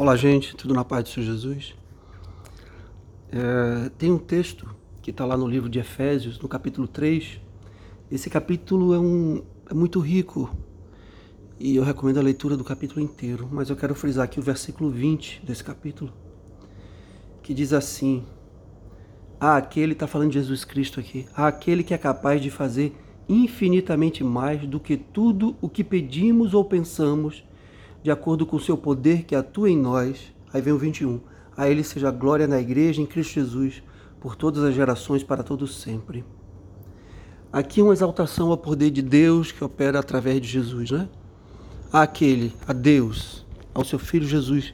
Olá, gente, tudo na paz do Senhor Jesus? É, tem um texto que está lá no livro de Efésios, no capítulo 3. Esse capítulo é, um, é muito rico e eu recomendo a leitura do capítulo inteiro, mas eu quero frisar aqui o versículo 20 desse capítulo, que diz assim: Ah, aquele, está falando de Jesus Cristo aqui, ah, aquele que é capaz de fazer infinitamente mais do que tudo o que pedimos ou pensamos de acordo com o seu poder que atua em nós. Aí vem o 21. A ele seja glória na igreja em Cristo Jesus, por todas as gerações, para todos sempre. Aqui uma exaltação ao poder de Deus que opera através de Jesus, né? Aquele, a Deus, ao seu Filho Jesus,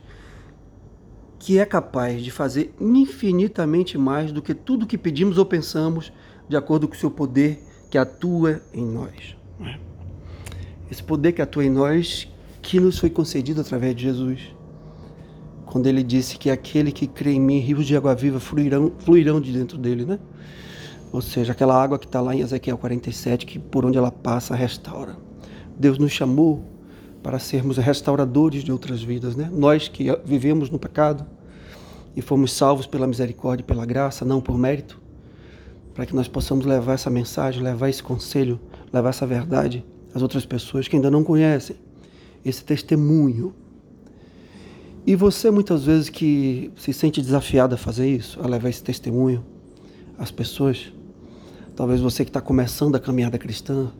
que é capaz de fazer infinitamente mais do que tudo que pedimos ou pensamos, de acordo com o seu poder que atua em nós. Esse poder que atua em nós que nos foi concedido através de Jesus. Quando ele disse que aquele que crê em mim, rios de água viva fluirão, fluirão de dentro dele, né? Ou seja, aquela água que está lá em Ezequiel 47, que por onde ela passa, restaura. Deus nos chamou para sermos restauradores de outras vidas, né? Nós que vivemos no pecado e fomos salvos pela misericórdia e pela graça, não por mérito, para que nós possamos levar essa mensagem, levar esse conselho, levar essa verdade às outras pessoas que ainda não conhecem esse testemunho. E você muitas vezes que se sente desafiado a fazer isso, a levar esse testemunho às pessoas, talvez você que está começando a caminhada cristã,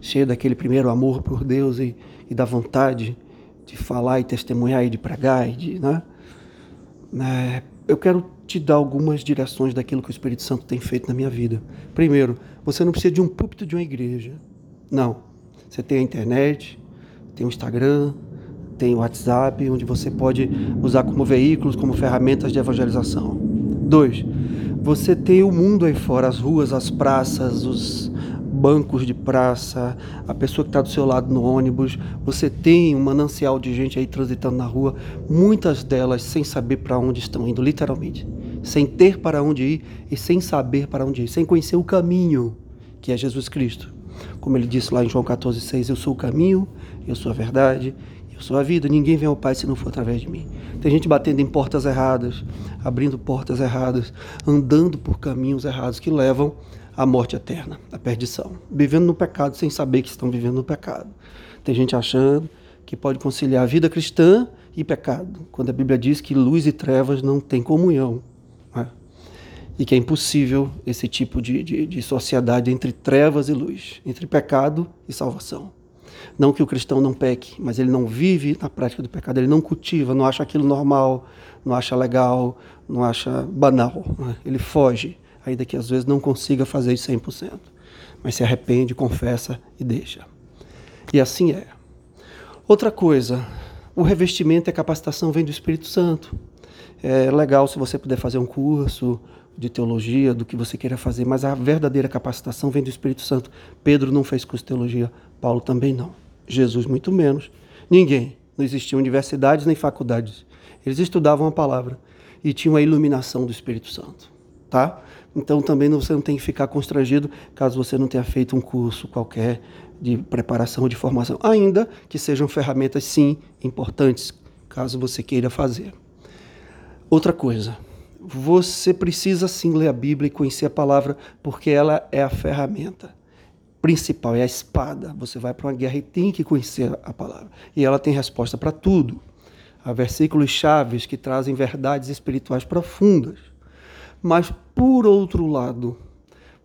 cheio daquele primeiro amor por Deus e, e da vontade de falar e testemunhar e de pregar e de, né? É, eu quero te dar algumas direções daquilo que o Espírito Santo tem feito na minha vida. Primeiro, você não precisa de um púlpito de uma igreja. Não. Você tem a internet, tem o Instagram, tem o WhatsApp, onde você pode usar como veículos, como ferramentas de evangelização. Dois, você tem o mundo aí fora, as ruas, as praças, os bancos de praça, a pessoa que está do seu lado no ônibus, você tem um manancial de gente aí transitando na rua, muitas delas sem saber para onde estão indo, literalmente, sem ter para onde ir e sem saber para onde ir, sem conhecer o caminho que é Jesus Cristo. Como ele disse lá em João 14,6, eu sou o caminho, eu sou a verdade, eu sou a vida. Ninguém vem ao Pai se não for através de mim. Tem gente batendo em portas erradas, abrindo portas erradas, andando por caminhos errados que levam à morte eterna, à perdição. Vivendo no pecado sem saber que estão vivendo no pecado. Tem gente achando que pode conciliar a vida cristã e pecado, quando a Bíblia diz que luz e trevas não têm comunhão e que é impossível esse tipo de, de, de, sociedade entre trevas e luz, entre pecado e salvação. Não que o cristão não peque, mas ele não vive na prática do pecado, ele não cultiva, não acha aquilo normal, não acha legal, não acha banal. Né? Ele foge, ainda que às vezes não consiga fazer isso 100%, mas se arrepende, confessa e deixa. E assim é. Outra coisa, o revestimento e a capacitação vem do Espírito Santo. É legal se você puder fazer um curso, de teologia, do que você queira fazer, mas a verdadeira capacitação vem do Espírito Santo. Pedro não fez curso de teologia, Paulo também não. Jesus muito menos. Ninguém. Não existiam universidades nem faculdades. Eles estudavam a palavra e tinham a iluminação do Espírito Santo, tá? Então também você não tem que ficar constrangido caso você não tenha feito um curso qualquer de preparação de formação, ainda que sejam ferramentas sim importantes, caso você queira fazer. Outra coisa, você precisa sim ler a Bíblia e conhecer a palavra, porque ela é a ferramenta principal, é a espada. Você vai para uma guerra e tem que conhecer a palavra. E ela tem resposta para tudo. Há versículos chaves que trazem verdades espirituais profundas. Mas, por outro lado,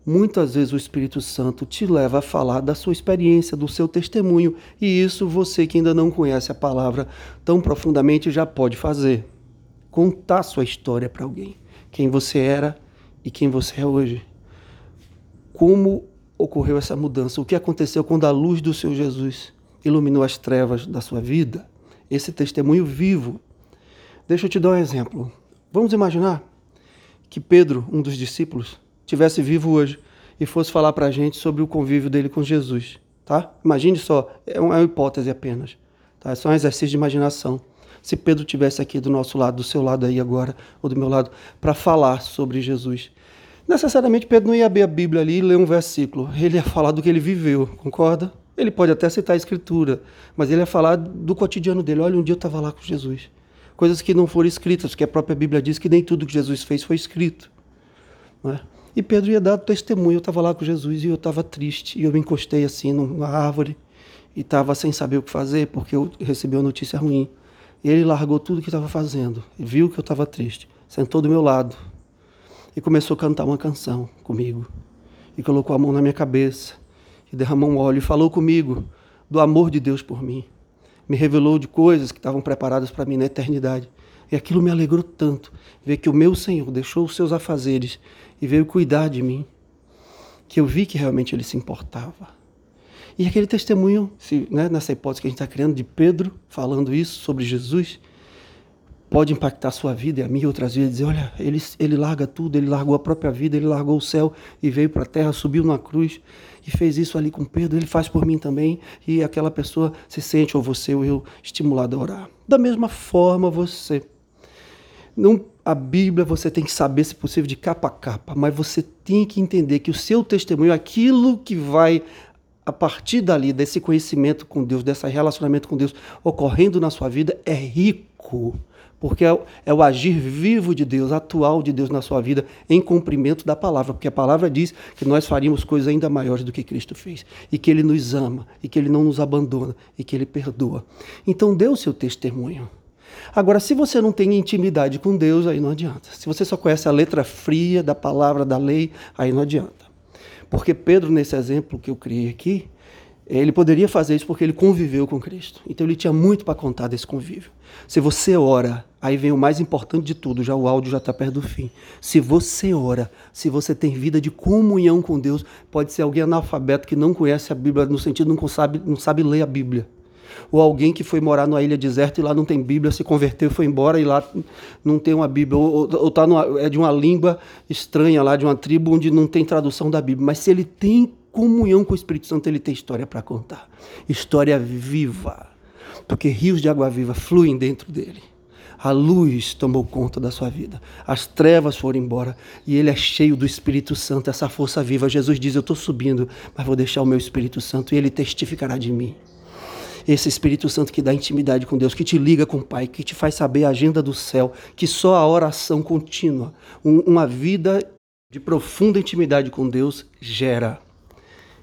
muitas vezes o Espírito Santo te leva a falar da sua experiência, do seu testemunho, e isso você que ainda não conhece a palavra tão profundamente já pode fazer contar sua história para alguém. Quem você era e quem você é hoje. Como ocorreu essa mudança? O que aconteceu quando a luz do seu Jesus iluminou as trevas da sua vida? Esse testemunho vivo. Deixa eu te dar um exemplo. Vamos imaginar que Pedro, um dos discípulos, tivesse vivo hoje e fosse falar para a gente sobre o convívio dele com Jesus, tá? Imagine só, é uma hipótese apenas, tá? É só um exercício de imaginação se Pedro tivesse aqui do nosso lado, do seu lado aí agora, ou do meu lado, para falar sobre Jesus. Necessariamente Pedro não ia abrir a Bíblia ali e ler um versículo, ele ia falar do que ele viveu, concorda? Ele pode até citar a Escritura, mas ele ia falar do cotidiano dele. Olha, um dia eu estava lá com Jesus. coisas que não foram escritas, porque a própria Bíblia diz que nem tudo que Jesus fez foi escrito. É? E Pedro ia dar testemunho. Eu estava lá com Jesus e eu estava triste. E eu me encostei assim numa árvore e estava sem saber o que fazer, porque eu recebi uma notícia ruim. Ele largou tudo que estava fazendo, viu que eu estava triste, sentou do meu lado e começou a cantar uma canção comigo. E colocou a mão na minha cabeça e derramou um óleo e falou comigo do amor de Deus por mim. Me revelou de coisas que estavam preparadas para mim na eternidade. E aquilo me alegrou tanto, ver que o meu Senhor deixou os seus afazeres e veio cuidar de mim, que eu vi que realmente ele se importava. E aquele testemunho, se, né, nessa hipótese que a gente está criando de Pedro falando isso sobre Jesus, pode impactar a sua vida e a minha outras vezes. Dizer, olha, ele, ele larga tudo, ele largou a própria vida, ele largou o céu e veio para a terra, subiu na cruz e fez isso ali com Pedro, ele faz por mim também. E aquela pessoa se sente, ou você ou eu, estimulado a orar. Da mesma forma, você. Não, a Bíblia você tem que saber, se possível, de capa a capa, mas você tem que entender que o seu testemunho, aquilo que vai a partir dali, desse conhecimento com Deus, desse relacionamento com Deus ocorrendo na sua vida, é rico porque é, é, o agir vivo de Deus, atual de Deus na sua vida, em cumprimento da palavra, porque a palavra diz que nós faríamos coisas ainda maiores do que Cristo fez, e que Ele nos ama, e que Ele não nos abandona, e que Ele perdoa. Então dê o seu testemunho. Agora, se você não tem intimidade com Deus, aí não adianta. Se você só conhece a letra fria da palavra da lei, aí não adianta. Porque Pedro, nesse exemplo que eu criei aqui, ele poderia fazer isso porque ele conviveu com Cristo. Então ele tinha muito para contar desse convívio. Se você ora, aí vem o mais importante de tudo, já o áudio já está perto do fim. Se você ora, se você tem vida de comunhão com Deus, pode ser alguém analfabeto que não conhece a Bíblia, no sentido não sabe, não sabe ler a Bíblia. Ou alguém que foi morar numa ilha deserta e lá não tem Bíblia, se converteu, foi embora e lá não tem uma Bíblia. Ou, tá numa, é de uma língua estranha lá, de uma tribo onde não tem tradução da Bíblia. Mas se ele tem comunhão com o Espírito Santo, ele tem história para contar. História viva. Porque rios de água viva fluem dentro dele. A luz tomou conta da sua vida. As trevas foram embora. E ele é cheio do Espírito Santo, essa força viva. Jesus diz: Eu estou subindo, mas vou deixar o meu Espírito Santo e ele testificará de mim. Esse Espírito Santo que dá intimidade com Deus, que te liga com o Pai, que te faz saber a agenda do céu, que só a oração contínua, uma vida de profunda intimidade com Deus gera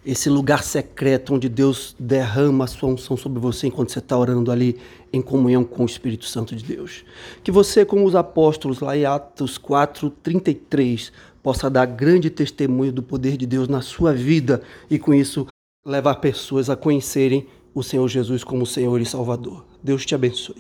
esse lugar secreto onde Deus derrama a sua unção sobre você enquanto você está orando ali em comunhão com o Espírito Santo de Deus. Que você, como os apóstolos lá em Atos 4, 33, possa dar grande testemunho do poder de Deus na sua vida e com isso levar pessoas a conhecerem o Senhor Jesus como Senhor e Salvador. Deus te abençoe.